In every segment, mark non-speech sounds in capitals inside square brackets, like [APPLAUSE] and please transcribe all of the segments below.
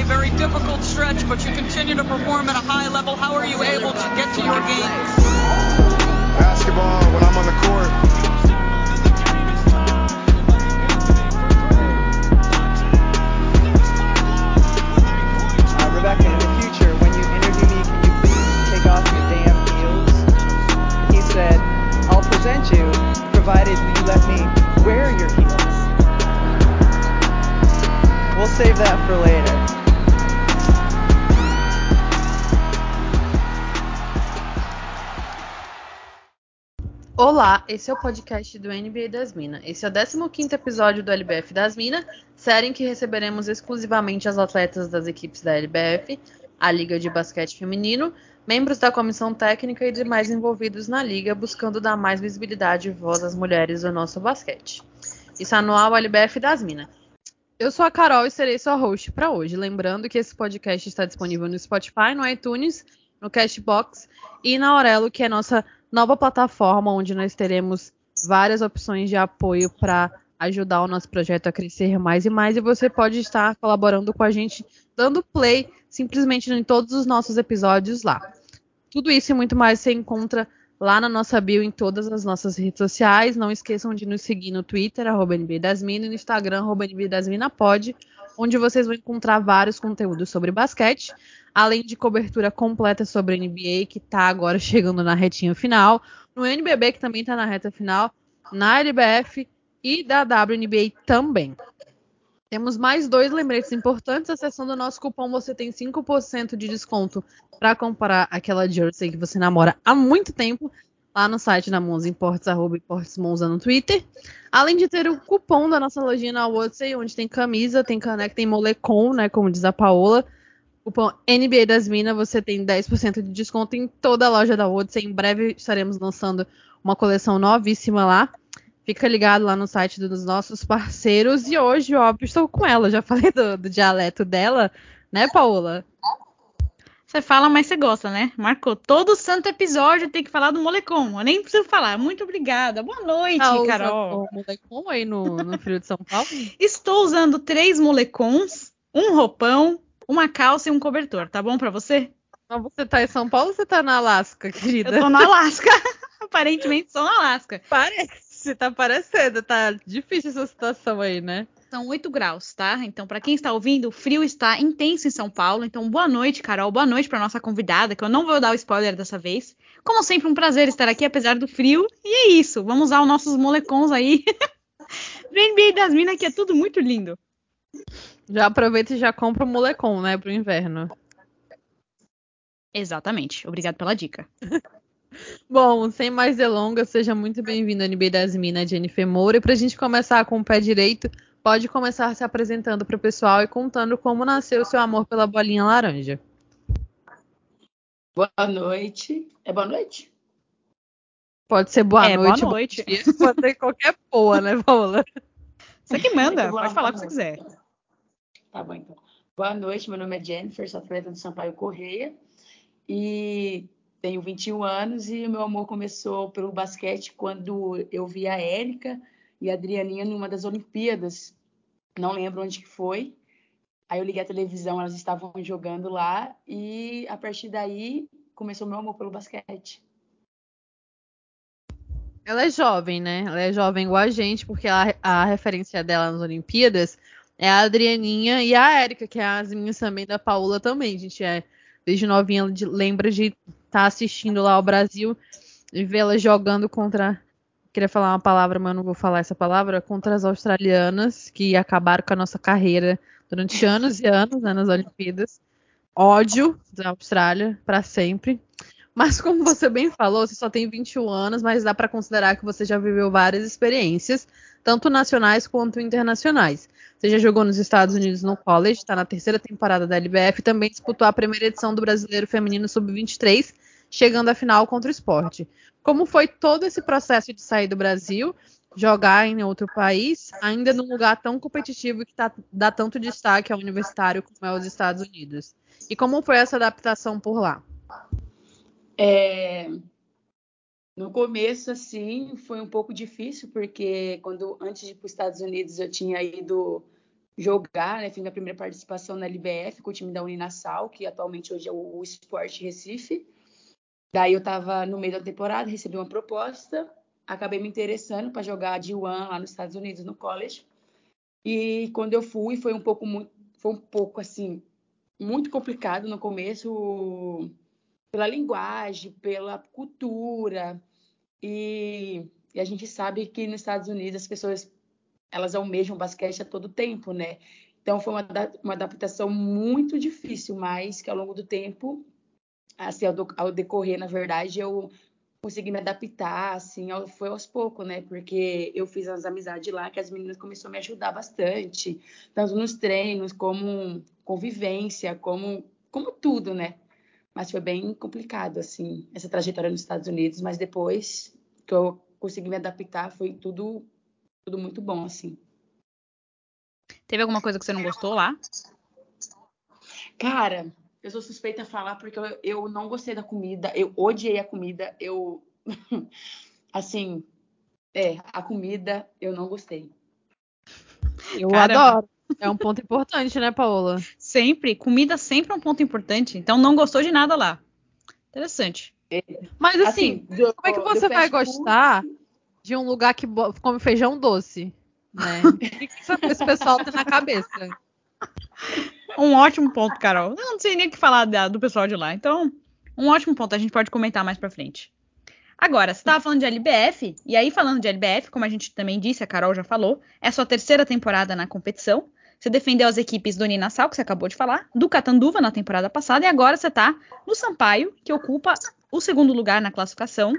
a very difficult stretch, but you continue to perform at a high level. How are you able to get to your games? Basketball, Olá, esse é o podcast do NBA das Minas. Esse é o 15º episódio do LBF das Minas, série em que receberemos exclusivamente as atletas das equipes da LBF, a Liga de Basquete Feminino, membros da comissão técnica e demais envolvidos na liga, buscando dar mais visibilidade e voz às mulheres do nosso basquete. Isso é anual LBF das Minas. Eu sou a Carol e serei sua host para hoje. Lembrando que esse podcast está disponível no Spotify, no iTunes, no Cashbox e na Aurelo, que é nossa nova plataforma onde nós teremos várias opções de apoio para ajudar o nosso projeto a crescer mais e mais. E você pode estar colaborando com a gente, dando play simplesmente em todos os nossos episódios lá. Tudo isso e muito mais você encontra lá na nossa bio em todas as nossas redes sociais. Não esqueçam de nos seguir no Twitter, arroba e no Instagram, arroba NB das Minas Pod, onde vocês vão encontrar vários conteúdos sobre basquete, além de cobertura completa sobre a NBA, que está agora chegando na retinha final, no NBB, que também está na reta final, na LBF e da WNBA também. Temos mais dois lembretes importantes. Acessando o nosso cupom, você tem 5% de desconto para comprar aquela jersey que você namora há muito tempo lá no site da Monza Imports, arroba Imports Monza no Twitter. Além de ter o cupom da nossa lojinha na Wodsey, onde tem camisa, tem caneca, tem molecom, né, como diz a Paola. Cupom NBA das Minas, você tem 10% de desconto em toda a loja da Wodsey. Em breve estaremos lançando uma coleção novíssima lá. Fica ligado lá no site dos nossos parceiros. E hoje, óbvio, estou com ela. Já falei do, do dialeto dela, né, Paola? Você fala, mas você gosta, né? Marcou. Todo santo episódio tem que falar do molecom. Eu nem preciso falar. Muito obrigada. Boa noite, Ah, Carol. molecom aí no, no frio de São Paulo? [LAUGHS] Estou usando três molecons, um roupão, uma calça e um cobertor. Tá bom pra você? Mas você tá em São Paulo ou você tá na Alasca, querida? Eu tô no Alasca. [LAUGHS] Aparentemente sou no Alasca. Parece, tá parecendo. Tá difícil essa situação aí, né? São 8 graus, tá? Então, para quem está ouvindo, o frio está intenso em São Paulo. Então, boa noite, Carol. Boa noite para nossa convidada, que eu não vou dar o spoiler dessa vez. Como sempre, um prazer estar aqui, apesar do frio. E é isso. Vamos usar os nossos molecons aí. [LAUGHS] Do NBA das Minas, que é tudo muito lindo. Já aproveita e já compra o molecom, né, pro inverno. Exatamente. Obrigado pela dica. [LAUGHS] Bom, sem mais delongas, seja muito bem-vindo ao NBA das Minas, Jennifer Moura. E pra gente começar com o pé direito, pode começar se apresentando pro pessoal e contando como nasceu o seu amor pela bolinha laranja. Boa noite. É boa noite? Pode ser boa É, boa noite, bom noite. dia, [LAUGHS] pode ser qualquer porra, né, Paula? Você que manda. Pode falar o que você quiser. Tá bom, então. Boa noite, meu nome é Jennifer, sou atleta do Sampaio Correia e tenho 21 anos e o meu amor começou pelo basquete quando eu vi a Érica e a Adrianinha numa das Olimpíadas, não lembro onde que foi. Aí eu liguei a televisão, elas estavam jogando lá e a partir daí começou meu amor pelo basquete. Ela é jovem, né? Ela é jovem igual a gente, porque a, a referência dela nas Olimpíadas é a Adrianinha e a Érica, que é as minhas também da Paula também. A gente é, desde novinha, lembra de estar assistindo lá ao Brasil e vê-la jogando contra. Queria falar uma palavra, mas eu não vou falar essa palavra. Contra as australianas, que acabaram com a nossa carreira durante [LAUGHS] anos e anos né, nas Olimpíadas. Ódio da Austrália para sempre. Mas como você bem falou, você só tem 21 anos, mas dá para considerar que você já viveu várias experiências, tanto nacionais quanto internacionais. Você já jogou nos Estados Unidos no college, está na terceira temporada da LBF, e também disputou a primeira edição do Brasileiro Feminino Sub-23, chegando à final contra o esporte. Como foi todo esse processo de sair do Brasil, jogar em outro país, ainda num lugar tão competitivo que tá- dá tanto destaque ao universitário como é os Estados Unidos? E como foi essa adaptação por lá? É, No começo, assim, foi um pouco difícil, porque quando antes de ir para os Estados Unidos eu tinha ido jogar, né? Fiz minha primeira participação na LBF com o time da Uninasal, que atualmente hoje é o, Sport Recife. Daí eu estava no meio da temporada, recebi uma proposta, acabei me interessando para jogar de One lá nos Estados Unidos no college. E quando eu fui, foi um pouco muito, foi um pouco assim muito complicado no começo pela linguagem, pela cultura e, e a gente sabe que nos Estados Unidos as pessoas elas almejam basquete a todo tempo, né? Então foi uma, uma adaptação muito difícil, mas que ao longo do tempo, assim, ao, ao decorrer, na verdade, eu consegui me adaptar, assim, foi aos poucos, né? Porque eu fiz as amizades lá, que as meninas começaram a me ajudar bastante, tanto nos treinos, como convivência, como, como tudo, né? Mas foi bem complicado, assim, essa trajetória nos Estados Unidos, mas depois que eu consegui me adaptar, foi tudo tudo muito bom, assim. Teve alguma coisa que você não gostou lá? Cara, eu sou suspeita a falar porque eu, eu não gostei da comida, eu odiei a comida, eu. [LAUGHS] assim, é, a comida eu não gostei. Eu Caramba. adoro. É um ponto importante, né, Paola? Sempre. Comida sempre é um ponto importante. Então não gostou de nada lá. Interessante. É. Mas assim, assim do, como é que você vai gostar de um lugar que come feijão doce, né? [LAUGHS] o que, esse pessoal tem na cabeça? Um ótimo ponto, Carol. Eu não sei nem o que falar do pessoal de lá. Então, um ótimo ponto. A gente pode comentar mais pra frente. Agora, você estava falando de LBF, e aí falando de LBF, como a gente também disse, a Carol já falou, é sua terceira temporada na competição. Você defendeu as equipes do Ninassal, que você acabou de falar, do Catanduva na temporada passada, e agora você está no Sampaio, que ocupa o segundo lugar na classificação,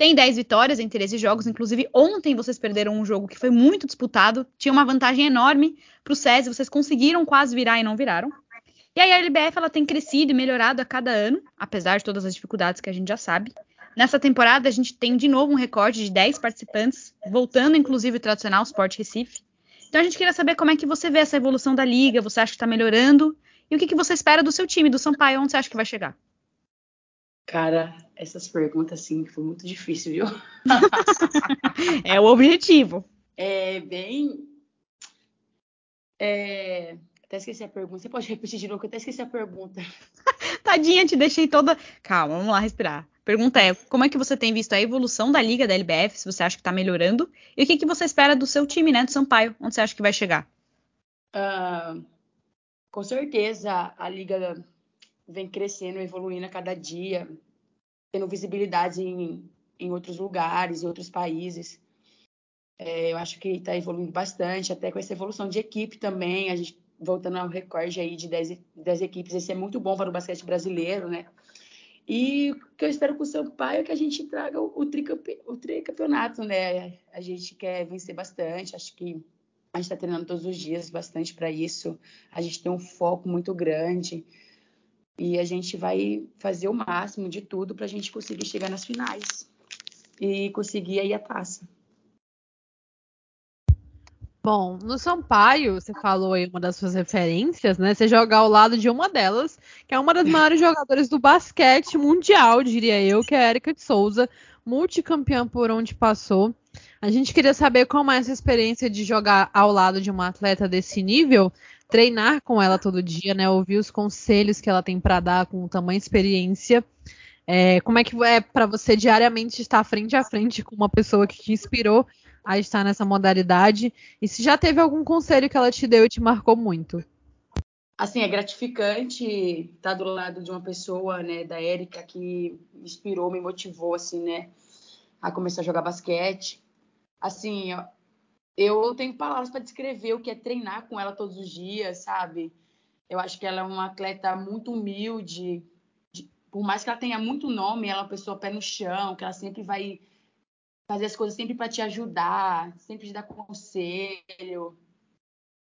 tem 10 vitórias em 13 jogos, inclusive ontem vocês perderam um jogo que foi muito disputado, tinha uma vantagem enorme para o SESI, vocês conseguiram quase virar e não viraram. E aí a LBF ela tem crescido e melhorado a cada ano, apesar de todas as dificuldades que a gente já sabe. Nessa temporada a gente tem de novo um recorde de 10 participantes, voltando inclusive o tradicional Sport Recife. Então a gente queria saber como é que você vê essa evolução da liga, você acha que está melhorando? E o que, que você espera do seu time, do Sampaio, onde você acha que vai chegar? Cara, essas perguntas, assim, foi muito difícil, viu? [LAUGHS] é o objetivo. É bem. É... Até esqueci a pergunta. Você pode repetir de novo, que eu até esqueci a pergunta. [LAUGHS] Tadinha, te deixei toda. Calma, vamos lá respirar. Pergunta é: como é que você tem visto a evolução da liga da LBF? Se você acha que tá melhorando? E o que, que você espera do seu time, né, do Sampaio? Onde você acha que vai chegar? Uh, com certeza, a liga vem crescendo, evoluindo a cada dia, tendo visibilidade em, em outros lugares, em outros países. É, eu acho que está evoluindo bastante, até com essa evolução de equipe também, a gente voltando ao recorde aí de 10, 10 equipes, esse é muito bom para o basquete brasileiro, né? E o que eu espero com o Sampaio é que a gente traga o, o tricampeonato, né? A gente quer vencer bastante, acho que a gente está treinando todos os dias bastante para isso, a gente tem um foco muito grande. E a gente vai fazer o máximo de tudo para a gente conseguir chegar nas finais e conseguir aí a taça. Bom, no Sampaio, você falou aí uma das suas referências, né? Você joga ao lado de uma delas, que é uma das maiores [LAUGHS] jogadoras do basquete mundial, diria eu, que é a Erika de Souza, multicampeã por onde passou. A gente queria saber como é essa experiência de jogar ao lado de uma atleta desse nível treinar com ela todo dia, né? Ouvir os conselhos que ela tem para dar com tamanha experiência. É, como é que é para você diariamente estar frente a frente com uma pessoa que te inspirou a estar nessa modalidade? E se já teve algum conselho que ela te deu e te marcou muito? Assim, é gratificante estar do lado de uma pessoa, né, da Érica, que inspirou, me motivou, assim, né, a começar a jogar basquete. Assim, eu tenho palavras para descrever o que é treinar com ela todos os dias, sabe? Eu acho que ela é uma atleta muito humilde. De, por mais que ela tenha muito nome, ela é uma pessoa pé no chão, que ela sempre vai fazer as coisas sempre para te ajudar, sempre te dar conselho.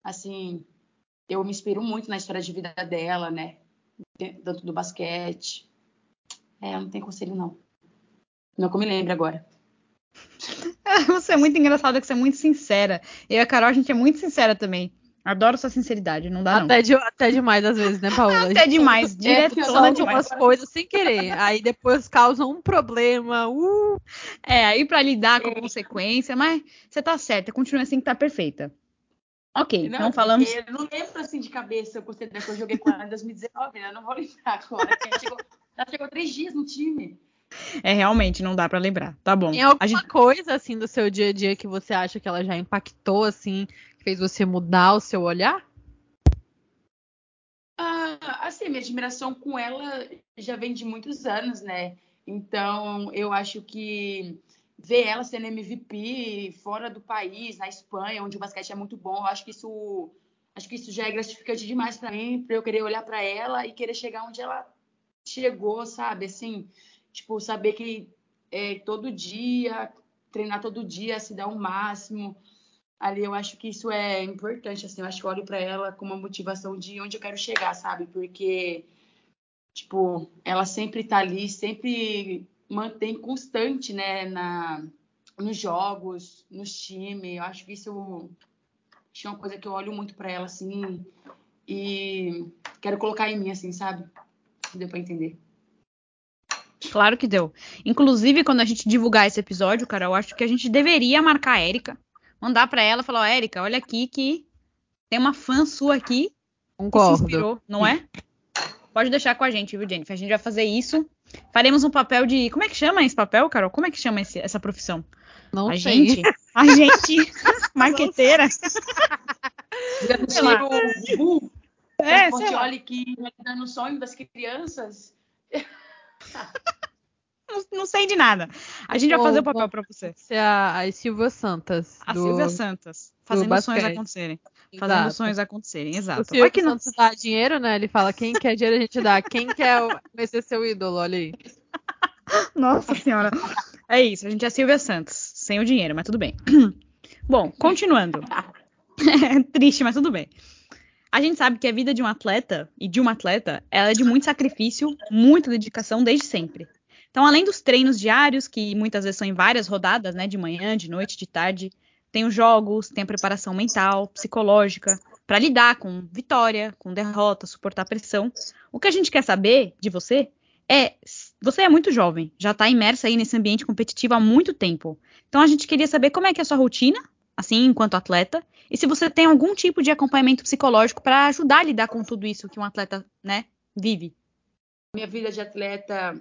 Assim, eu me inspiro muito na história de vida dela, né? Tanto do basquete. É, não tem conselho, não. Não que eu me lembre agora. [LAUGHS] Você é muito engraçada, que você é muito sincera. Eu e a Carol, a gente é muito sincera também. Adoro sua sinceridade, não dá até não. De, até demais às vezes, né, Paola? [LAUGHS] até demais, [LAUGHS] direto é, demais. coisas sem querer, aí depois causam um problema. Uh. É, aí para lidar com a consequência, mas você tá certa, continua assim que tá perfeita. Ok, Não, então falamos. Eu não lembro assim de cabeça, eu gostei da que eu joguei com ela em 2019, né? Eu não vou lembrar agora. Ela chegou, ela chegou três dias no time. [LAUGHS] É, realmente, não dá pra lembrar. Tá bom. Tem alguma A gente... coisa assim do seu dia a dia que você acha que ela já impactou assim, que fez você mudar o seu olhar? Ah, assim, minha admiração com ela já vem de muitos anos, né? Então, eu acho que ver ela sendo MVP fora do país, na Espanha, onde o basquete é muito bom, eu acho que isso, acho que isso já é gratificante demais para mim, para eu querer olhar para ela e querer chegar onde ela chegou, sabe? Assim, tipo, saber que é, todo dia, treinar todo dia, se dar o máximo. Ali eu acho que isso é importante, assim, eu acho que eu olho para ela com uma motivação de onde eu quero chegar, sabe? Porque, tipo, ela sempre tá ali, sempre mantém constante, né, na, nos jogos, nos times. Eu acho que isso que é uma coisa que eu olho muito para ela, assim, e quero colocar em mim, assim, sabe? Deu para entender. Claro que deu. Inclusive, quando a gente divulgar esse episódio, cara, eu acho que a gente deveria marcar a Érica. Mandar pra ela e falar, ó, Érica, olha aqui que tem uma fã sua aqui que se Concordo. inspirou, não é? Pode deixar com a gente, viu, Jennifer? A gente vai fazer isso. Faremos um papel de. Como é que chama esse papel, Carol? Como é que chama esse- essa profissão? Não a sei. gente? A gente? [LAUGHS] Marqueteira? Digamos Sei lá. o Bu, É, o sei lá. Que tá no sonho das crianças. [LAUGHS] Não, não sei de nada. A gente vai fazer o papel pra você. É a, a Silvia Santas. A do- Silvia Santos. Fazendo sonhos acontecerem. Fazendo Exato. sonhos acontecerem, O exato. Silvio Olha que não... Santos dá dinheiro, né? Ele fala quem quer dinheiro a gente dá. Quem quer o- vai ser seu ídolo, olha aí. [LAUGHS] Nossa senhora. É isso, a gente é Silvia Santos. Sem o dinheiro, mas tudo bem. [CLEARS THROAT] Bom, continuando. É [LAUGHS] triste, mas tudo bem. A gente sabe que a vida de um atleta e de uma atleta, ela é de muito sacrifício, muita dedicação desde sempre. Então, além dos treinos diários, que muitas vezes são em várias rodadas, né, de manhã, de noite, de tarde, tem os jogos, tem a preparação mental, psicológica, para lidar com vitória, com derrota, suportar pressão. O que a gente quer saber de você é, você é muito jovem, já está imersa aí nesse ambiente competitivo há muito tempo. Então, a gente queria saber como é que é a sua rotina, assim, enquanto atleta, e se você tem algum tipo de acompanhamento psicológico para ajudar a lidar com tudo isso que um atleta, né, vive. Minha vida de atleta,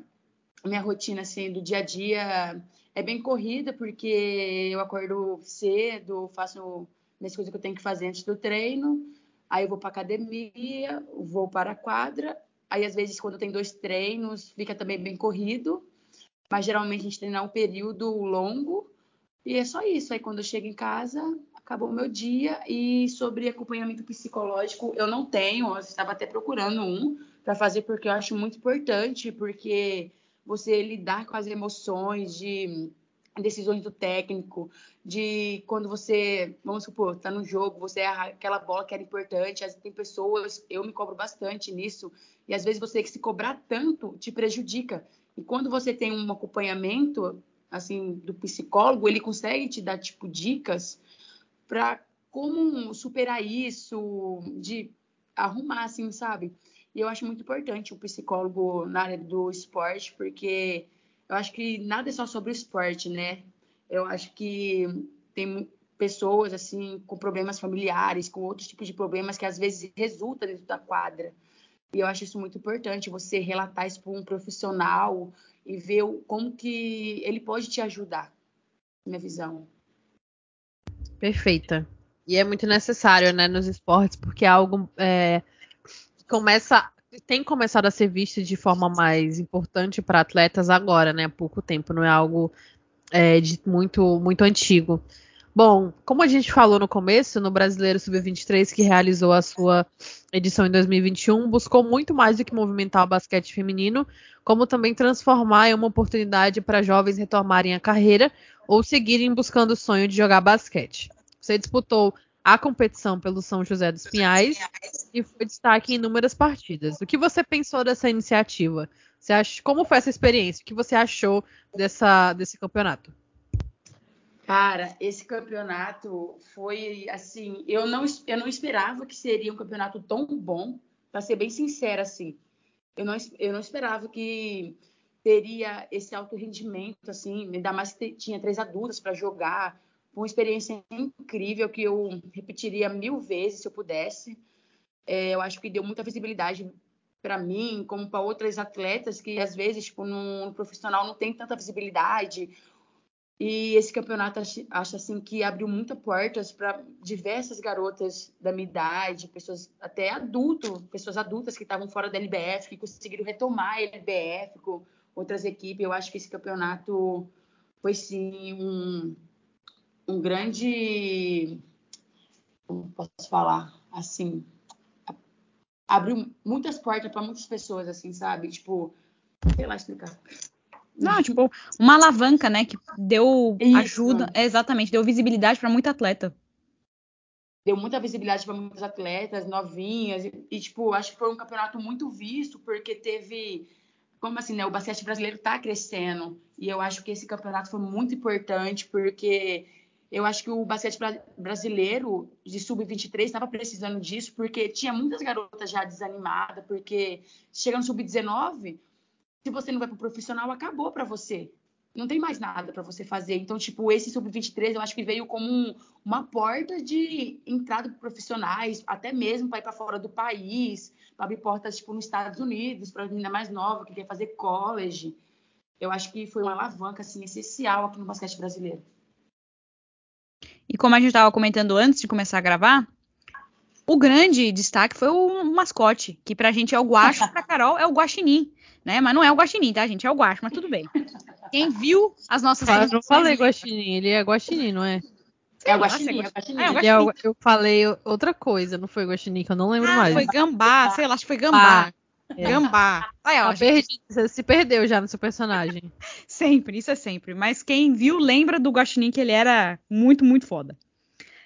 minha rotina assim do dia a dia é bem corrida porque eu acordo cedo, faço as coisas que eu tenho que fazer antes do treino, aí eu vou para academia, vou para a quadra, aí às vezes quando tem dois treinos fica também bem corrido, mas geralmente a gente treina um período longo e é só isso. Aí quando eu chego em casa acabou o meu dia e sobre acompanhamento psicológico eu não tenho, eu estava até procurando um para fazer porque eu acho muito importante, porque você lidar com as emoções de decisões do técnico, de quando você, vamos supor, tá no jogo, você erra aquela bola que era importante, às vezes tem pessoas, eu me cobro bastante nisso, e às vezes você que se cobrar tanto te prejudica. E quando você tem um acompanhamento assim do psicólogo, ele consegue te dar tipo dicas para como superar isso, de arrumar assim, sabe? E eu acho muito importante o psicólogo na área do esporte, porque eu acho que nada é só sobre o esporte, né? Eu acho que tem pessoas assim com problemas familiares, com outros tipos de problemas que às vezes resultam dentro da quadra. E eu acho isso muito importante, você relatar isso para um profissional e ver como que ele pode te ajudar. Minha visão. Perfeita. E é muito necessário, né, nos esportes, porque é algo é, começa, tem começado a ser visto de forma mais importante para atletas agora, né, há pouco tempo, não é algo é, de muito, muito antigo. Bom, como a gente falou no começo, no Brasileiro Sub-23, que realizou a sua edição em 2021, buscou muito mais do que movimentar o basquete feminino, como também transformar em uma oportunidade para jovens retomarem a carreira ou seguirem buscando o sonho de jogar basquete. Você disputou a competição pelo São José dos Pinhais e foi destaque em inúmeras partidas. O que você pensou dessa iniciativa? Você acha, como foi essa experiência? O que você achou dessa, desse campeonato? Cara, esse campeonato foi assim, eu não, eu não esperava que seria um campeonato tão bom, para ser bem sincera assim. Eu não, eu não esperava que teria esse alto rendimento assim, ainda mais que tinha três adultas para jogar, Uma experiência incrível que eu repetiria mil vezes se eu pudesse. É, eu acho que deu muita visibilidade para mim, como para outras atletas que às vezes, tipo, no, profissional não tem tanta visibilidade. E esse campeonato acho assim que abriu muitas portas para diversas garotas da minha idade, pessoas até adulto, pessoas adultas que estavam fora da LBF, que conseguiram retomar a LBF com outras equipes. Eu acho que esse campeonato foi sim um, um grande, como posso falar, assim, abriu muitas portas para muitas pessoas, assim, sabe? Tipo, sei lá explicar. Não, tipo, uma alavanca, né, que deu Isso. ajuda, exatamente, deu visibilidade para muito atleta. Deu muita visibilidade para muitos atletas novinhas e, e, tipo, acho que foi um campeonato muito visto porque teve como assim, né, o basquete brasileiro está crescendo e eu acho que esse campeonato foi muito importante porque eu acho que o basquete brasileiro de sub-23 estava precisando disso, porque tinha muitas garotas já desanimadas, porque chega no sub-19, se você não vai para o profissional, acabou para você. Não tem mais nada para você fazer. Então, tipo, esse sub-23 eu acho que veio como um, uma porta de entrada para profissionais, até mesmo para ir para fora do país, para abrir portas, tipo, nos Estados Unidos, para menina mais nova que quer fazer college. Eu acho que foi uma alavanca, assim, essencial aqui no basquete brasileiro. E como a gente estava comentando antes de começar a gravar, o grande destaque foi o mascote, que pra gente é o guacho, pra Carol é o guaxinim, né? Mas não é o guaxinim, tá, gente? É o guacho, mas tudo bem. Quem viu as nossas... Eu não falei guaxinim, ele é guaxinim, não é? É o guaxinim, é o guaxinim. É, o guaxinim. Eu, falei outra coisa, não foi guaxinim, que eu não lembro ah, mais. foi gambá, sei lá, acho que foi gambá. Ah. É. Gambá. Aí, ó, gente... Você se perdeu já no seu personagem. [LAUGHS] sempre, isso é sempre. Mas quem viu lembra do Guaxinim que ele era muito, muito foda.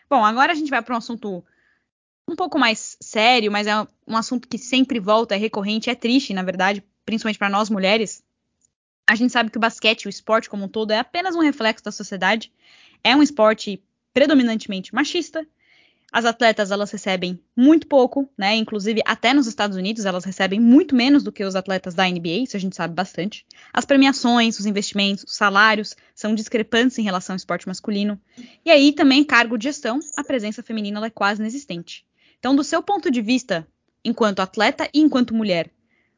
Bom, agora a gente vai para um assunto um pouco mais sério, mas é um assunto que sempre volta, é recorrente, é triste, na verdade, principalmente para nós mulheres. A gente sabe que o basquete, o esporte como um todo, é apenas um reflexo da sociedade. É um esporte predominantemente machista, as atletas elas recebem muito pouco, né? Inclusive até nos Estados Unidos elas recebem muito menos do que os atletas da NBA, isso a gente sabe bastante. As premiações, os investimentos, os salários são discrepantes em relação ao esporte masculino. E aí também cargo de gestão, a presença feminina é quase inexistente. Então, do seu ponto de vista, enquanto atleta e enquanto mulher,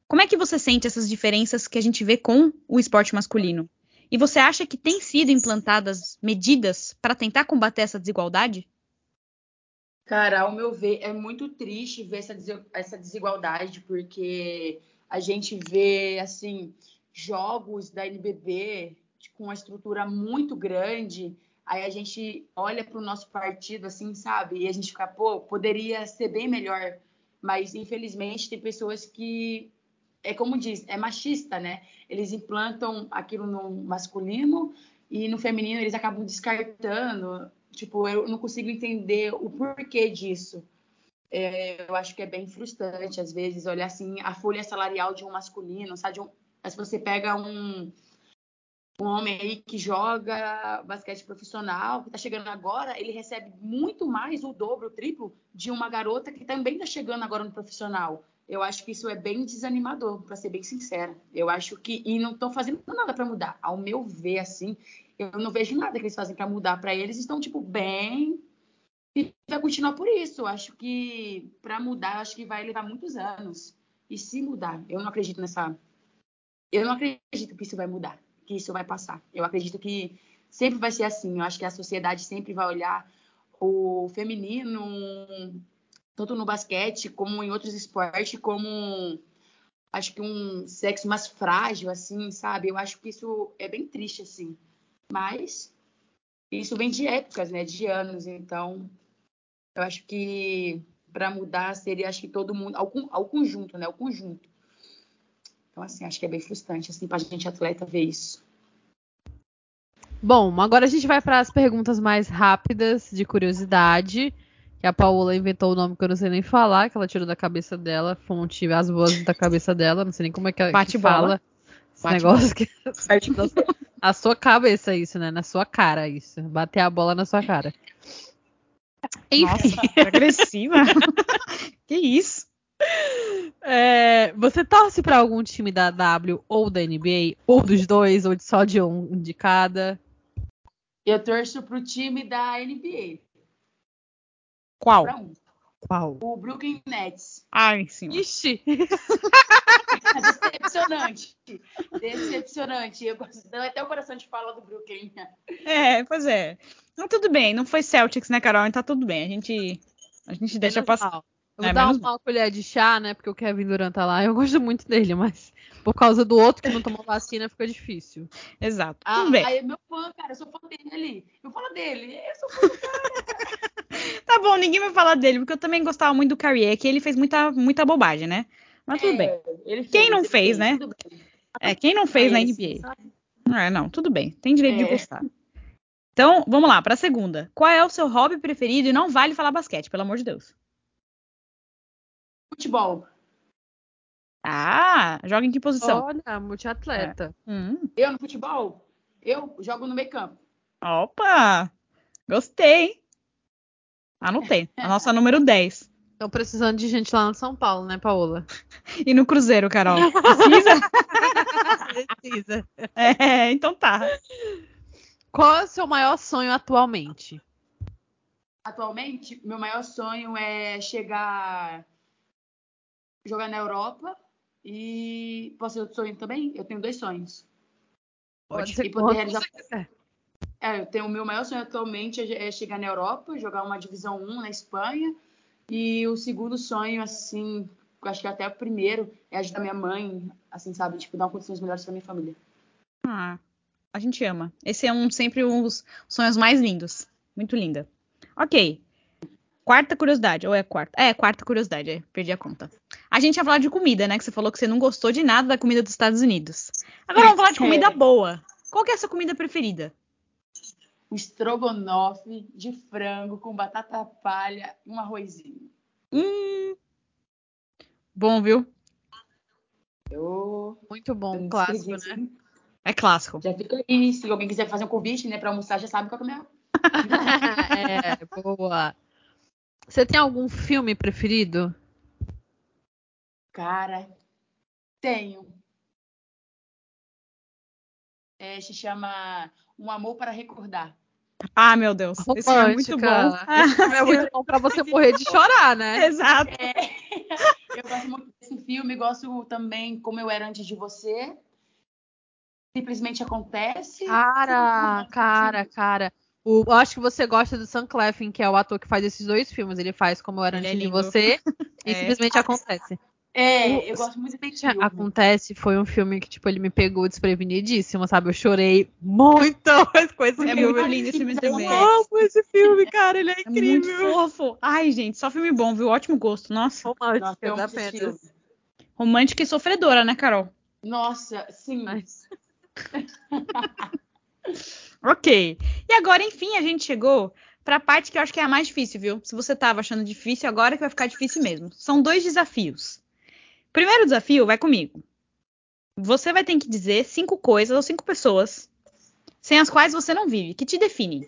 como é que você sente essas diferenças que a gente vê com o esporte masculino? E você acha que tem sido implantadas medidas para tentar combater essa desigualdade? Cara, ao meu ver, é muito triste ver essa, desigualdade, porque a gente vê, assim, jogos da NBB com uma estrutura muito grande, aí a gente olha para o nosso partido, assim, sabe? E a gente fica, pô, poderia ser bem melhor, mas infelizmente tem pessoas que, é como diz, é machista, né? Eles implantam aquilo no masculino e no feminino eles acabam descartando. Tipo, eu não consigo entender o porquê disso. É, eu acho que é bem frustrante, às vezes, olhar assim a folha salarial de um masculino, sabe? Um, se você pega um, um homem aí que joga basquete profissional, que está chegando agora, ele recebe muito mais, o dobro, o triplo, de uma garota que também está chegando agora no profissional. Eu acho que isso é bem desanimador, para ser bem sincera. Eu acho que. E não estão fazendo nada para mudar. Ao meu ver, assim, eu não vejo nada que eles fazem para mudar para eles. Estão, tipo, bem. E vai continuar por isso. Eu acho que para mudar, acho que vai levar muitos anos. E se mudar, eu não acredito nessa. Eu não acredito que isso vai mudar, que isso vai passar. Eu acredito que sempre vai ser assim. Eu acho que a sociedade sempre vai olhar o feminino tanto no basquete como em outros esportes, como acho que um sexo mais frágil, assim, sabe? Eu acho que isso é bem triste, assim. Mas isso vem de épocas, né? De anos, então eu acho que para mudar seria, acho que todo mundo, ao, ao conjunto, né? O conjunto. Então, assim, acho que é bem frustrante, assim, para a gente atleta ver isso. Bom, agora a gente vai para as perguntas mais rápidas de curiosidade que a Paola inventou o nome que eu não sei nem falar, que ela tirou da cabeça dela, fonte as vozes da cabeça dela, não sei nem como é que, Bate que fala. Esse Bate negócio bola. que [LAUGHS] a sua cabeça isso, né? Na sua cara isso, bater a bola na sua cara. Enfim, Nossa, agressiva. [LAUGHS] que isso? É, você torce para algum time da W ou da NBA? Ou dos dois, ou só de um de cada? Eu torço pro time da NBA. Qual? Um. Qual? O Brooklyn Nets. Ai, sim. Ixi! [LAUGHS] Decepcionante. Decepcionante. Eu gosto- dá até o coração de fala do Brooklyn. É, pois é. Não, tudo bem. Não foi Celtics, né, Carol? Então tá tudo bem. A gente, a gente deixa Menos passar. mal. Eu É, vou dar menos uma colher de chá, né? Porque o Kevin Durant tá lá. Eu gosto muito dele, mas por causa do outro que não tomou vacina fica difícil. Exato. Ah, tudo bem. aí é meu fã, cara. Eu sou fã dele. Eu falo dele. Eu sou fã [LAUGHS] Tá bom, ninguém vai falar dele, porque eu também gostava muito do Kyrie. É que ele fez muita, muita bobagem, né? Mas tudo bem. É, ele Quem não ele fez, né? bem. É, quem não fez na É, NBA? sabe? É, não, tudo bem. Tem direito de É. gostar. Então, vamos lá, pra segunda. Qual é o seu hobby preferido? E não vale falar basquete, pelo amor de Deus. Futebol. Ah, joga em que posição? Olha, multiatleta. Hum, Eu no futebol, eu jogo no meio campo. opa! Gostei, hein? Anotei. A nossa número 10. Estão precisando de gente lá no São Paulo, né, Paola? E no Cruzeiro, Carol? [LAUGHS] Precisa? Precisa. É, então tá. Qual é o seu maior sonho atualmente? Atualmente, meu maior sonho é chegar jogar na Europa e posso ter outro sonho também? Eu tenho dois sonhos. Pode E ser poder quanto realizar- você quiser. É, eu tenho o meu maior sonho atualmente é é chegar na Europa, jogar uma divisão 1 na Espanha. E o segundo sonho, assim, eu acho que até o primeiro, é ajudar minha mãe, assim, sabe, tipo, dar condições melhores pra minha família. Ah, a gente ama. Esse é um sempre um dos sonhos mais lindos. Muito linda. Ok. Quarta curiosidade. Ou é quarta? É, quarta curiosidade. é, perdi a conta. A gente ia falar de comida, né? Que você falou que você não gostou de nada da comida dos Estados Unidos. Agora vamos falar de comida boa. Qual que é a sua comida preferida? Um estrogonofe de frango com batata palha e um arrozinho. Hum. Bom, viu? Eu... Muito bom, eu clássico, né? É clássico. Já fica aí. Se alguém quiser fazer um convite, né, pra almoçar, já sabe qual que é minha. [LAUGHS] é, boa. Você tem algum filme preferido? Cara, tenho. É, se chama Um Amor para Recordar. Ah, meu Deus. Esse filme é muito bom. Romântica. Esse filme é muito bom pra você [LAUGHS] morrer de chorar, né? Exato. [LAUGHS] Eu gosto muito desse filme, gosto também Como Eu Era Antes de Você. Simplesmente Acontece. Cara, cara, cara. O, eu acho que você gosta do Sam Clefin, que é o ator que faz esses dois filmes. Ele faz Como Eu Era é Antes de lindo. Você [LAUGHS] e É. Simplesmente Acontece. É, eu gosto muito desse filme. Acontece foi um filme que, tipo, ele me pegou desprevenidíssimo, sabe? Eu chorei muito [LAUGHS] as coisas É que muito eu lindo esse filme Eu também. Eu amo esse filme, cara. Ele é É muito incrível. fofo. Ai, gente, só filme bom, viu? Ótimo gosto. Nossa. Nossa, Romântica, eu amo esse apenas. filme. Romântica e sofredora, né, Carol? Nossa, sim. Mas- [LAUGHS] Ok. E agora, enfim, a gente chegou pra parte que eu acho que é a mais difícil, viu? Se você tava achando difícil, agora que vai ficar difícil mesmo. São dois desafios. Primeiro desafio vai comigo. Você vai ter que dizer cinco coisas ou cinco pessoas sem as quais você não vive, que te definem.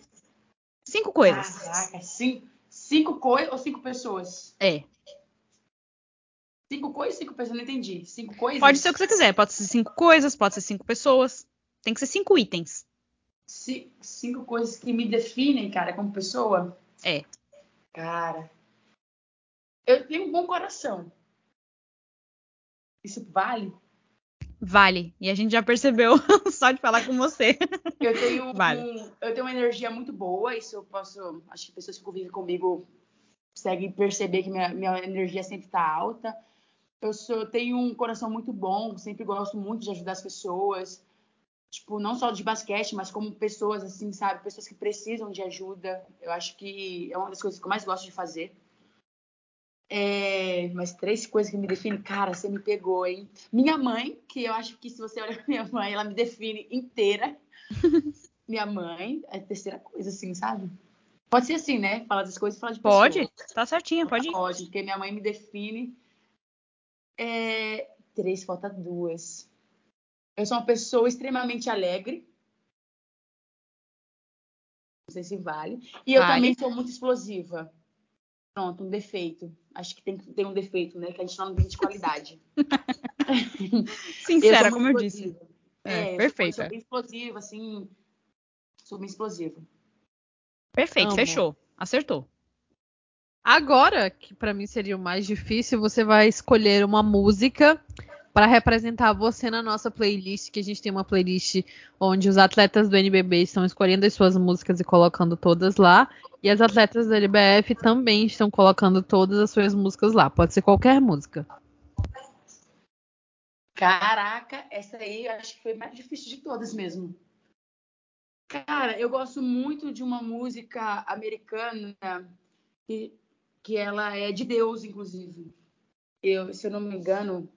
Cinco coisas. Caraca, cinco, cinco coisas ou cinco pessoas? É. Cinco coisas, cinco pessoas, não entendi. Cinco coisas? Pode ser o que você quiser. Pode ser cinco coisas, pode ser cinco pessoas. Tem que ser cinco itens. Ci- Cinco coisas que me definem, cara, como pessoa? É. Cara, eu tenho um bom coração. Isso vale? Vale. E a gente já percebeu [LAUGHS] só de falar com você. Eu tenho, Vale. um- eu tenho uma energia muito boa, isso eu posso. Acho que pessoas que convivem comigo conseguem perceber que minha, minha energia sempre está alta. Eu sou, tenho um coração muito bom, sempre gosto muito de ajudar as pessoas. Tipo, não só de basquete, mas como pessoas, assim, sabe? Pessoas que precisam de ajuda. Eu acho que é uma das coisas que eu mais gosto de fazer. É, mas três coisas que me definem, cara, você me pegou, hein? Minha mãe, que eu acho que se você olhar pra [LAUGHS] minha mãe, ela me define inteira. [LAUGHS] minha mãe, é a terceira coisa, assim, sabe? Pode ser assim, né? Falar das coisas e falar de pessoas. Pode? Tá certinha, pode ir. Pode, porque minha mãe me define. É, Três, falta duas. Eu sou uma pessoa extremamente alegre. Não sei se vale. E eu Vale. também sou muito explosiva. Pronto, um defeito. Acho que tem ter um defeito, né? Que a gente não vive de qualidade. [LAUGHS] Sincera, sou como eu disse. É, É, eu perfeita. sou bem explosiva, assim. sou bem explosiva. Perfeito, Amo. fechou. Acertou. Agora, que pra mim seria o mais difícil, você vai escolher uma música para representar você na nossa playlist, que a gente tem uma playlist onde os atletas do NBB estão escolhendo as suas músicas e colocando todas lá, e as atletas do LBF também estão colocando todas as suas músicas lá. Pode ser qualquer música. Caraca, essa aí eu acho que foi mais difícil de todas mesmo. Cara, eu gosto muito de uma música americana que, que ela é de Deus, inclusive. Eu, se eu não me engano,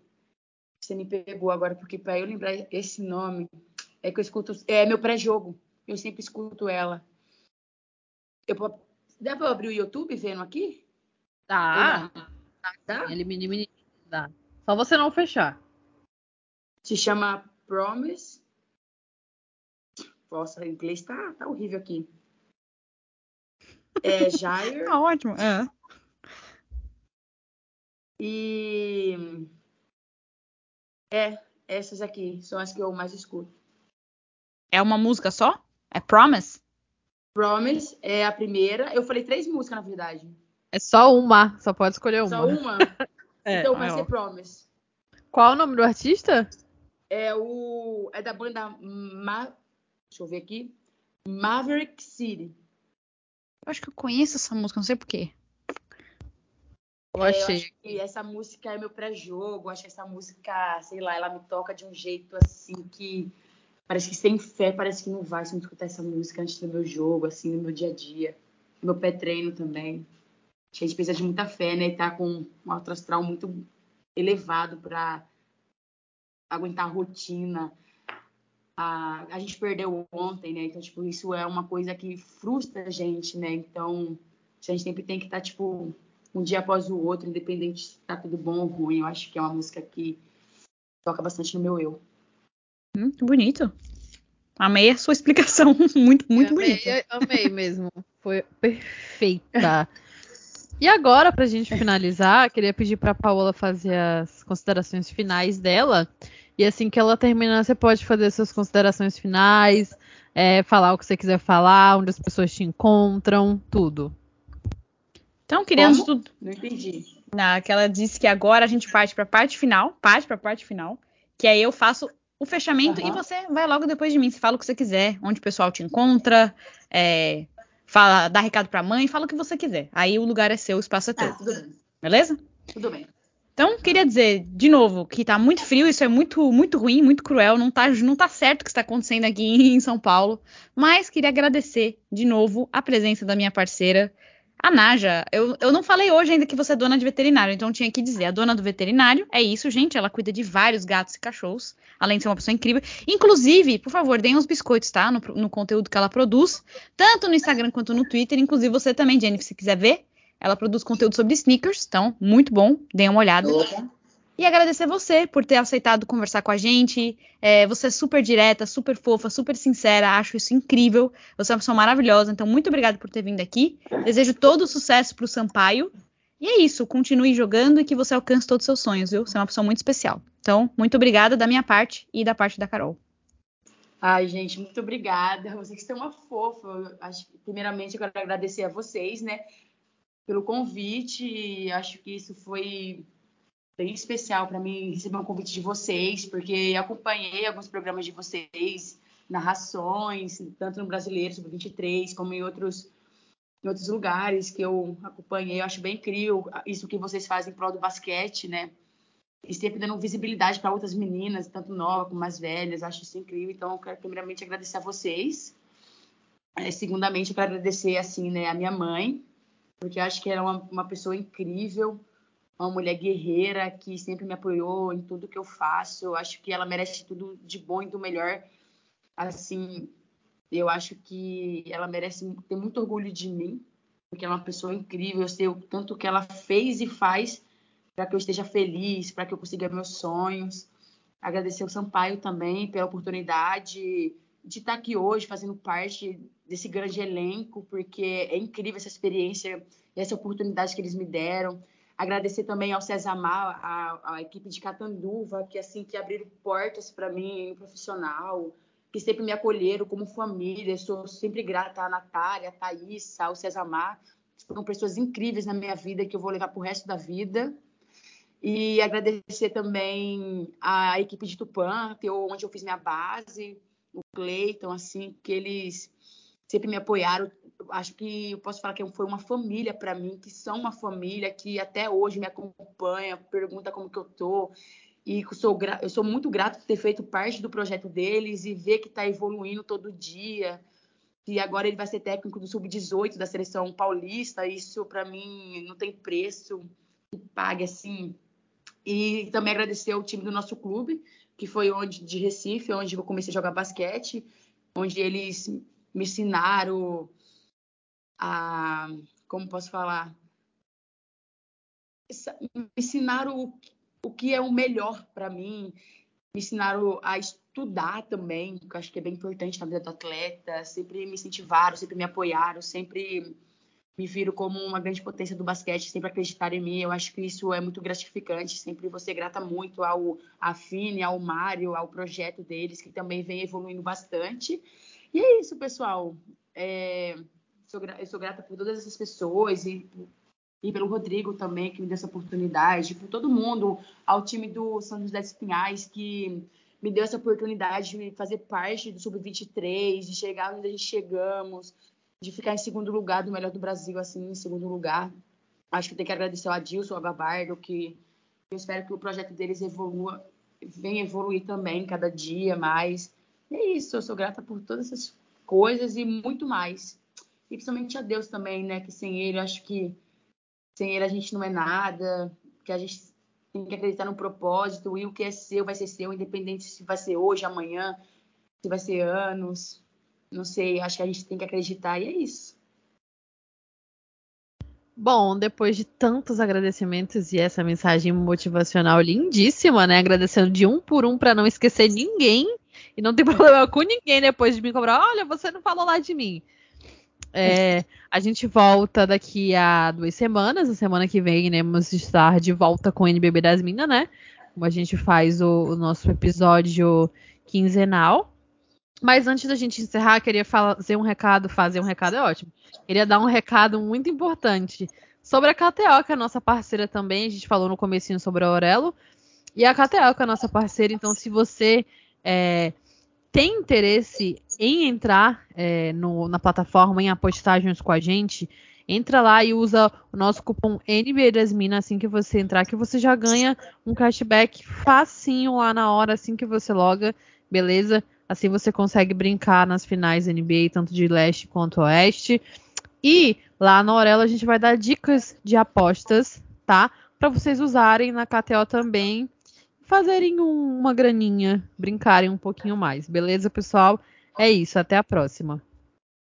você me pegou agora, porque para eu lembrar esse nome, é que eu escuto, é meu pré-jogo. Eu sempre escuto ela. Eu, dá para abrir o YouTube vendo aqui? Tá. Dá? Ele mini, mini, dá. Só você não fechar. Se chama Promise. Nossa, o inglês tá, tá horrível aqui. É [LAUGHS] Jair Tá ótimo. É. e. É, essas aqui são as que eu mais escuto. É uma música só? É Promise? Promise é a primeira. Eu falei três músicas, na verdade. É só uma, só pode escolher uma. Só uma? [LAUGHS] É, então vai é, ser ó. Promise. Qual o nome do artista? É o. É da banda. Ma... Deixa eu ver aqui. Maverick City. Eu acho que eu conheço essa música, não sei porquê. Eu É, achei. acho que essa música é meu pré-jogo. Acho que essa música, sei lá, ela me toca de um jeito assim que parece que sem fé, parece que não vai se eu não escutar essa música antes do meu jogo, assim, no meu dia a dia. No meu pré-treino também. Acho que a gente precisa de muita fé, né? E tá com um alto astral muito elevado para aguentar a rotina. A, a gente perdeu ontem, né? Então, tipo, isso é uma coisa que frustra a gente, né? Então, a gente sempre tem que estar, tipo, um dia após o outro, independente se tá tudo bom ou ruim. Eu acho que é uma música que toca bastante no meu eu. Hum, bonito. Amei a sua explicação. [LAUGHS] muito, muito amei, bonita. Amei mesmo. Foi perfeita. E agora, pra gente finalizar, queria pedir pra Paola fazer as considerações finais dela. E assim que ela terminar, você pode fazer suas considerações finais, é, falar o que você quiser falar, onde as pessoas te encontram, tudo. Então, queríamos Como? tudo. Não entendi. Na, que ela disse que agora a gente parte pra parte final. Parte pra parte final. Que aí eu faço o fechamento e Aham. você vai logo depois de mim. Você fala o que você quiser, onde o pessoal te encontra, é, fala, dá recado pra mãe, fala o que você quiser. Aí o lugar é seu, o espaço é Tá, teu. tudo bem. Beleza? Tudo bem. Então, queria dizer, de novo, que tá muito frio, isso é muito, muito ruim, muito cruel, não tá, não tá certo o que está acontecendo aqui [LAUGHS] em São Paulo. Mas queria agradecer, de novo, a presença da minha parceira, a Naja. Eu, eu não falei hoje ainda que você é dona de veterinário, então tinha que dizer, a dona do veterinário é isso, gente, ela cuida de vários gatos e cachorros, além de ser uma pessoa incrível. Inclusive, por favor, deem uns biscoitos, tá? No, no conteúdo que ela produz, tanto no Instagram quanto no Twitter, inclusive você também, Jennifer, se quiser ver. Ela produz conteúdo sobre sneakers, então, muito bom, deem uma olhada. E agradecer você por ter aceitado conversar com a gente. É, você é super direta, super fofa, super sincera. Acho isso incrível. Você é uma pessoa maravilhosa. Então, muito obrigada por ter vindo aqui. Desejo todo o sucesso pro Sampaio. E é isso. Continue jogando e que você alcance todos os seus sonhos, viu? Você é uma pessoa muito especial. Então, muito obrigada da minha parte e da parte da Carol. Ai, gente, muito obrigada. Vocês são uma fofa. Acho primeiramente, eu quero agradecer a vocês, né, pelo convite. Acho que isso foi bem especial para mim receber um convite de vocês, porque acompanhei alguns programas de vocês, narrações, tanto no Brasileiro sobre 23, como em outros em outros lugares que eu acompanhei. Eu acho bem incrível isso que vocês fazem em prol do basquete, né? E sempre dando visibilidade para outras meninas, tanto novas como mais velhas. Acho isso incrível. Então, eu quero primeiramente agradecer a vocês. É, segundamente, eu quero agradecer, assim, né, a minha mãe, porque acho que ela é uma, uma pessoa incrível, uma mulher guerreira que sempre me apoiou em tudo que eu faço. Eu acho que ela merece tudo de bom e do melhor. Assim, eu acho que ela merece ter muito orgulho de mim, porque ela é uma pessoa incrível. Eu sei o tanto que ela fez e faz para que eu esteja feliz, para que eu consiga meus sonhos. Agradecer ao Sampaio também pela oportunidade de estar aqui hoje fazendo parte desse grande elenco, porque é incrível essa experiência e essa oportunidade que eles me deram. Agradecer também ao César Mar, a, a equipe de Catanduva, que assim que abriram portas para mim, profissional, que sempre me acolheram como família. Sou sempre grata à Natália, à Thaís, ao César Mar. Foram pessoas incríveis na minha vida que eu vou levar para o resto da vida. E agradecer também a equipe de Tupã, que onde eu fiz minha base, o Cleiton, assim, que eles sempre me apoiaram. Acho que eu posso falar que foi uma família para mim, que são uma família que até hoje me acompanha, pergunta como que eu tô. E eu sou, eu sou muito grato por ter feito parte do projeto deles e ver que está evoluindo todo dia. E agora ele vai ser técnico do sub-18 da seleção paulista. Isso para mim não tem preço que pague assim e também agradecer ao time do nosso clube, que foi onde de Recife, onde eu comecei a jogar basquete, onde eles me ensinaram a como posso falar? Me ensinaram o, o que é o melhor para mim, me ensinaram a estudar também, que eu acho que é bem importante na vida do atleta, sempre me incentivaram, sempre me apoiaram, sempre me viro como uma grande potência do basquete, sempre acreditar em mim. Eu acho que isso é muito gratificante. Sempre você grata muito ao Afine, ao Mário, ao projeto deles, que também vem evoluindo bastante. E é isso, pessoal. É, sou, eu sou grata por todas essas pessoas e, e pelo Rodrigo também, que me deu essa oportunidade, por todo mundo, ao time do São José dos Pinhais, que me deu essa oportunidade de fazer parte do Sub-23, de chegar onde a gente chegamos, de ficar em segundo lugar do melhor do Brasil, assim, em segundo lugar. Acho que tem que agradecer ao Adilson, ao Gabardo, que eu espero que o projeto deles evolua, venha evoluir também cada dia mais. E é isso, eu sou grata por todas essas coisas e muito mais. E principalmente a Deus também, né? Que sem ele, acho que sem ele a gente não é nada, que a gente tem que acreditar no propósito e o que é seu vai ser seu, independente se vai ser hoje, amanhã, se vai ser anos. Não sei, acho que a gente tem que acreditar e é isso. Bom, depois de tantos agradecimentos e essa mensagem motivacional lindíssima, né? Agradecendo de um por um para não esquecer ninguém e não ter [LAUGHS] problema com ninguém depois de me cobrar. Olha, você não falou lá de mim. É, a gente volta daqui a duas semanas. A semana que vem iremos estar de volta com o NBB das Minas, né? Como a gente faz o, o nosso episódio quinzenal. Mas antes da gente encerrar, queria fazer um recado, fazer um recado é ótimo. Queria dar um recado muito importante sobre a KTO, que é a nossa parceira também. A gente falou no comecinho sobre a Aurelo. E a KTO, que é a nossa parceira. Então, se você é, tem interesse em entrar é, no, na plataforma, em apostagens com a gente, entra lá e usa o nosso cupom NBA das Minas assim que você entrar, que você já ganha um cashback facinho lá na hora, assim que você loga, beleza? Assim você consegue brincar nas finais NBA, tanto de leste quanto oeste. E lá na Aurela a gente vai dar dicas de apostas, tá? Para vocês usarem na KTO também, fazerem um, uma graninha, brincarem um pouquinho mais. Beleza, pessoal? É isso, até a próxima.